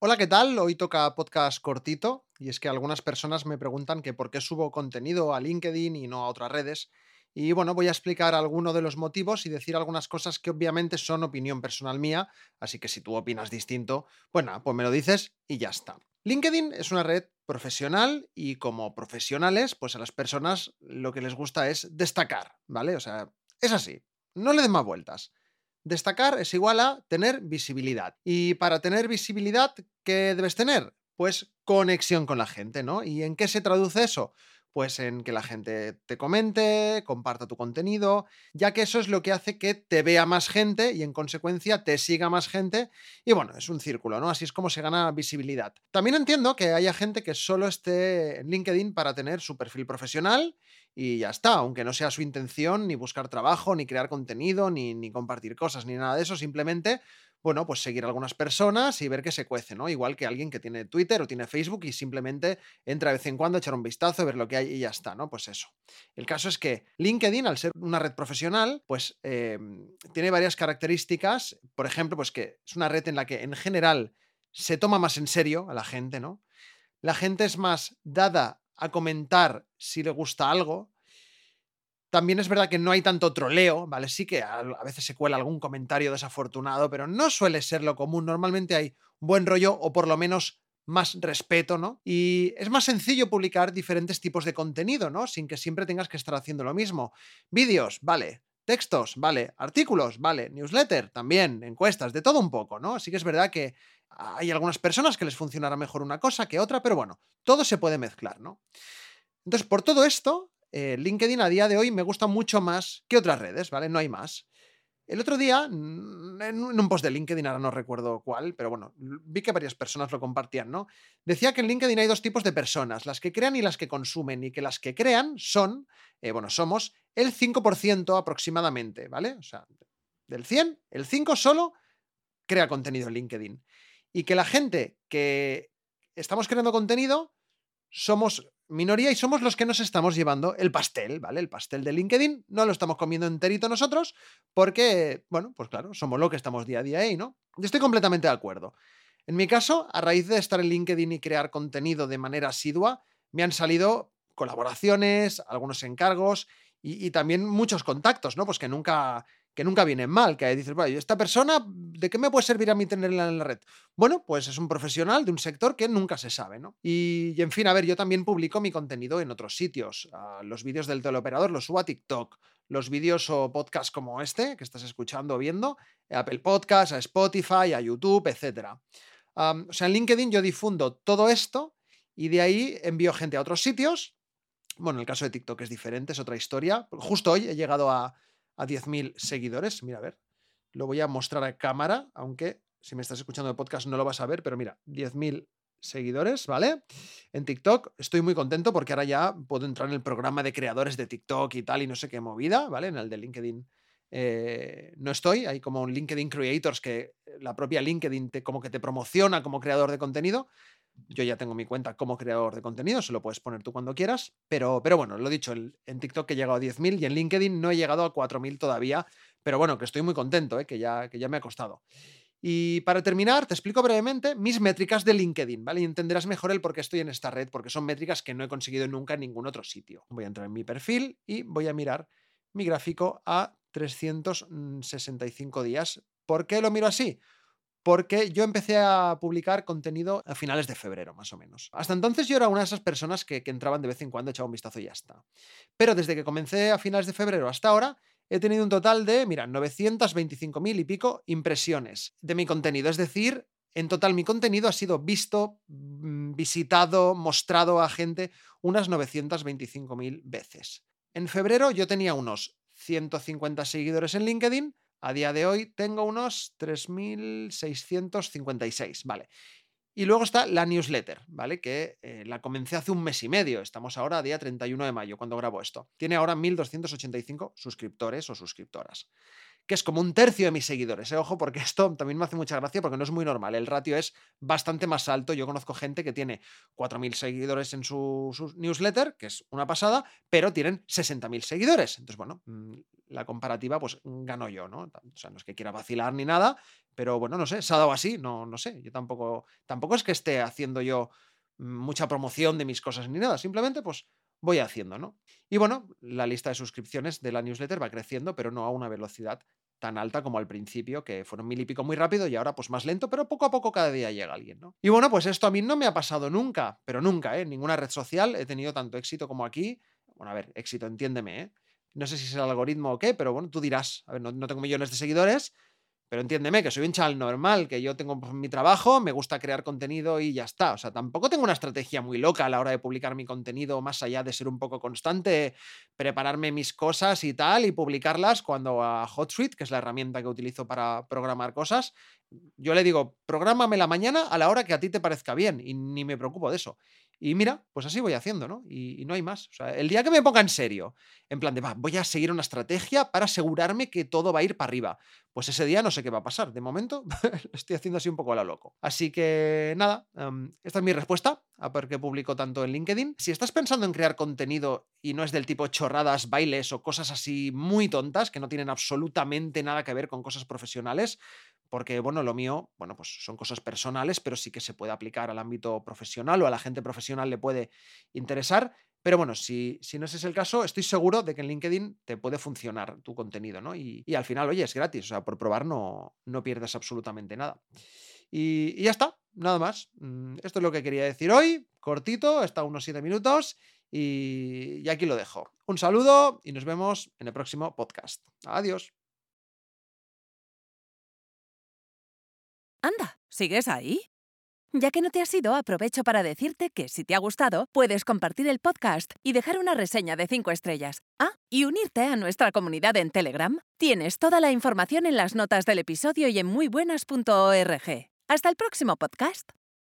Hola, ¿qué tal? Hoy toca podcast cortito y es que algunas personas me preguntan que por qué subo contenido a LinkedIn y no a otras redes. Y bueno, voy a explicar algunos de los motivos y decir algunas cosas que obviamente son opinión personal mía, así que si tú opinas distinto, bueno, pues me lo dices y ya está. LinkedIn es una red profesional y como profesionales, pues a las personas lo que les gusta es destacar, ¿vale? O sea, es así, no le den más vueltas. Destacar es igual a tener visibilidad. Y para tener visibilidad, ¿qué debes tener? Pues conexión con la gente, ¿no? ¿Y en qué se traduce eso? Pues en que la gente te comente, comparta tu contenido, ya que eso es lo que hace que te vea más gente y en consecuencia te siga más gente. Y bueno, es un círculo, ¿no? Así es como se gana visibilidad. También entiendo que haya gente que solo esté en LinkedIn para tener su perfil profesional y ya está, aunque no sea su intención ni buscar trabajo, ni crear contenido, ni, ni compartir cosas, ni nada de eso, simplemente bueno, pues seguir a algunas personas y ver qué se cuece, ¿no? Igual que alguien que tiene Twitter o tiene Facebook y simplemente entra de vez en cuando a echar un vistazo, ver lo que hay y ya está, ¿no? Pues eso. El caso es que LinkedIn, al ser una red profesional, pues em, tiene varias características. Por ejemplo, pues que es una red en la que en general se toma más en serio a la gente, ¿no? La gente es más dada a comentar si le gusta algo, también es verdad que no hay tanto troleo, ¿vale? Sí que a, veces se cuela algún comentario desafortunado, pero no suele ser lo común. Normalmente hay buen rollo o por lo menos más respeto, ¿no? Y es más sencillo publicar diferentes tipos de contenido, ¿no? Sin que siempre tengas que estar haciendo lo mismo. Vídeos, vale. Textos, vale. Artículos, vale. Newsletter, también. Encuestas, de todo un poco, ¿no? Así que es verdad que hay algunas personas que les funcionará mejor una cosa que otra, pero bueno, todo se puede mezclar, ¿no? Entonces, por todo esto, eh, LinkedIn a día de hoy me gusta mucho más que otras redes, ¿vale? No hay más. El otro día, en un post de LinkedIn, ahora no recuerdo cuál, pero bueno, vi que varias personas lo compartían, ¿no? Decía que en LinkedIn hay dos tipos de personas, las que crean y las que consumen, y que las que crean son, eh, bueno, somos el 5% aproximadamente, ¿vale? O sea, del 100, el 5 solo crea contenido en LinkedIn. Y que la gente que estamos creando contenido somos minoría y somos los que nos estamos llevando el pastel, ¿vale? El pastel de LinkedIn no lo estamos comiendo enterito nosotros porque, bueno, pues claro, somos lo que estamos día a día ahí, ¿no? Yo estoy completamente de acuerdo. En mi caso, a raíz de estar en LinkedIn y crear contenido de manera asidua, me han salido colaboraciones, algunos encargos y, y también muchos contactos, ¿no? Pues que nunca que nunca vienen mal, que dices, bueno, ¿esta persona de qué me puede servir a mí tenerla en la red? Bueno, pues es un profesional de un sector que nunca se sabe, ¿no? Y, en fin, a ver, yo también publico mi contenido en otros sitios. Los vídeos del teleoperador los subo a TikTok. Los vídeos o podcasts como este, que estás escuchando o viendo, a Apple Podcasts, a Spotify, a YouTube, etc. o sea, en LinkedIn yo difundo todo esto y de ahí envío gente a otros sitios. Bueno, en el caso de TikTok es diferente, es otra historia. Justo hoy he llegado a a 10.000 seguidores. Mira, a ver, lo voy a mostrar a cámara, aunque si me estás escuchando el podcast no lo vas a ver, pero mira, 10.000 seguidores, ¿vale? En TikTok estoy muy contento porque ahora ya puedo entrar en el programa de creadores de TikTok y tal y no sé qué movida, ¿vale? En el de LinkedIn eh, no estoy, hay como un LinkedIn Creators que la propia LinkedIn te, como que te promociona como creador de contenido, yo ya tengo mi cuenta como creador de contenido, se lo puedes poner tú cuando quieras, pero, pero bueno, lo dicho, en TikTok he llegado a 10.000 y en LinkedIn no he llegado a 4.000 todavía, pero bueno, que estoy muy contento, ¿eh? que, ya, que ya me ha costado. Y para terminar, te explico brevemente mis métricas de LinkedIn, ¿vale? Y entenderás mejor el por qué estoy en esta red, porque son métricas que no he conseguido nunca en ningún otro sitio. Voy a entrar en mi perfil y voy a mirar mi gráfico a 365 días. ¿Por qué lo miro así? Porque yo empecé a publicar contenido a finales de febrero, más o menos. Hasta entonces yo era una de esas personas que, entraban de vez en cuando, echaba un vistazo y ya está. Pero desde que comencé a finales de febrero hasta ahora, he tenido un total de, mira, 925.000 y pico impresiones de mi contenido. Es decir, en total mi contenido ha sido visto, mm, visitado, mostrado a gente unas 925.000 veces. En febrero yo tenía unos 150 seguidores en LinkedIn a día de hoy tengo unos 3.656, vale. Y luego está la newsletter, ¿vale? Que eh, la comencé hace un mes y medio. Estamos ahora a día 31 de mayo cuando grabo esto. Tiene ahora 1.285 suscriptores o suscriptoras que es como un tercio de mis seguidores. ¿eh? Ojo, porque esto también me hace mucha gracia porque no es muy normal. El ratio es bastante más alto. Yo conozco gente que tiene 4.000 seguidores en su, newsletter, que es una pasada, pero tienen 60.000 seguidores. Entonces, bueno, mm, la comparativa, pues gano yo, ¿no? O sea, no es que quiera vacilar ni nada, pero bueno, no sé, se ha dado así, no, no sé. Yo tampoco, tampoco es que esté haciendo yo mucha promoción de mis cosas ni nada, simplemente pues voy haciendo, ¿no? Y bueno, la lista de suscripciones de la newsletter va creciendo, pero no a una velocidad tan alta como al principio, que fueron mil y pico muy rápido y ahora pues más lento, pero poco a poco cada día llega alguien, ¿no? Y bueno, pues esto a mí no me ha pasado nunca, pero nunca, ¿eh? En ninguna red social he tenido tanto éxito como aquí. Bueno, a ver, éxito, entiéndeme, ¿eh? No sé si es el algoritmo o qué, pero bueno, tú dirás, a ver, no tengo millones de seguidores, pero entiéndeme que soy un chaval normal, que yo tengo mi trabajo, me gusta crear contenido y ya está. O sea, tampoco tengo una estrategia muy loca a la hora de publicar mi contenido, más allá de ser un poco constante, prepararme mis cosas y tal, y publicarlas cuando a HotSuite, que es la herramienta que utilizo para programar cosas, yo le digo, prográmame la mañana a la hora que a ti te parezca bien, y ni me preocupo de eso. Y mira, pues así voy haciendo, ¿no? Y, no hay más. O sea, el día que me ponga en serio, en plan de, va, voy a seguir una estrategia para asegurarme que todo va a ir para arriba, pues ese día no sé qué va a pasar. De momento estoy haciendo así un poco a la loco. Así que nada, em, esta es mi respuesta a por qué publico tanto en LinkedIn. Si estás pensando en crear contenido y no es del tipo chorradas, bailes o cosas así muy tontas que no tienen absolutamente nada que ver con cosas profesionales, porque bueno, lo mío, bueno, pues son cosas personales, pero sí que se puede aplicar al ámbito profesional o a la gente profesional le puede interesar. Pero bueno, si, si no ese es el caso, estoy seguro de que en LinkedIn te puede funcionar tu contenido, ¿no? Y, al final, oye, es gratis, o sea, por probar no, no pierdes absolutamente nada. Y, ya está, nada más. Mm, esto es lo que quería decir hoy, cortito, está unos 7 minutos y, y aquí lo dejo. Un saludo y nos vemos en el próximo podcast. Adiós. Anda, ¿sigues ahí? Ya que no te has ido, aprovecho para decirte que si te ha gustado, puedes compartir el podcast y dejar una reseña de 5 estrellas. Ah, y unirte a nuestra comunidad en Telegram. Tienes toda la información en las notas del episodio y en muybuenas.org. Hasta el próximo podcast.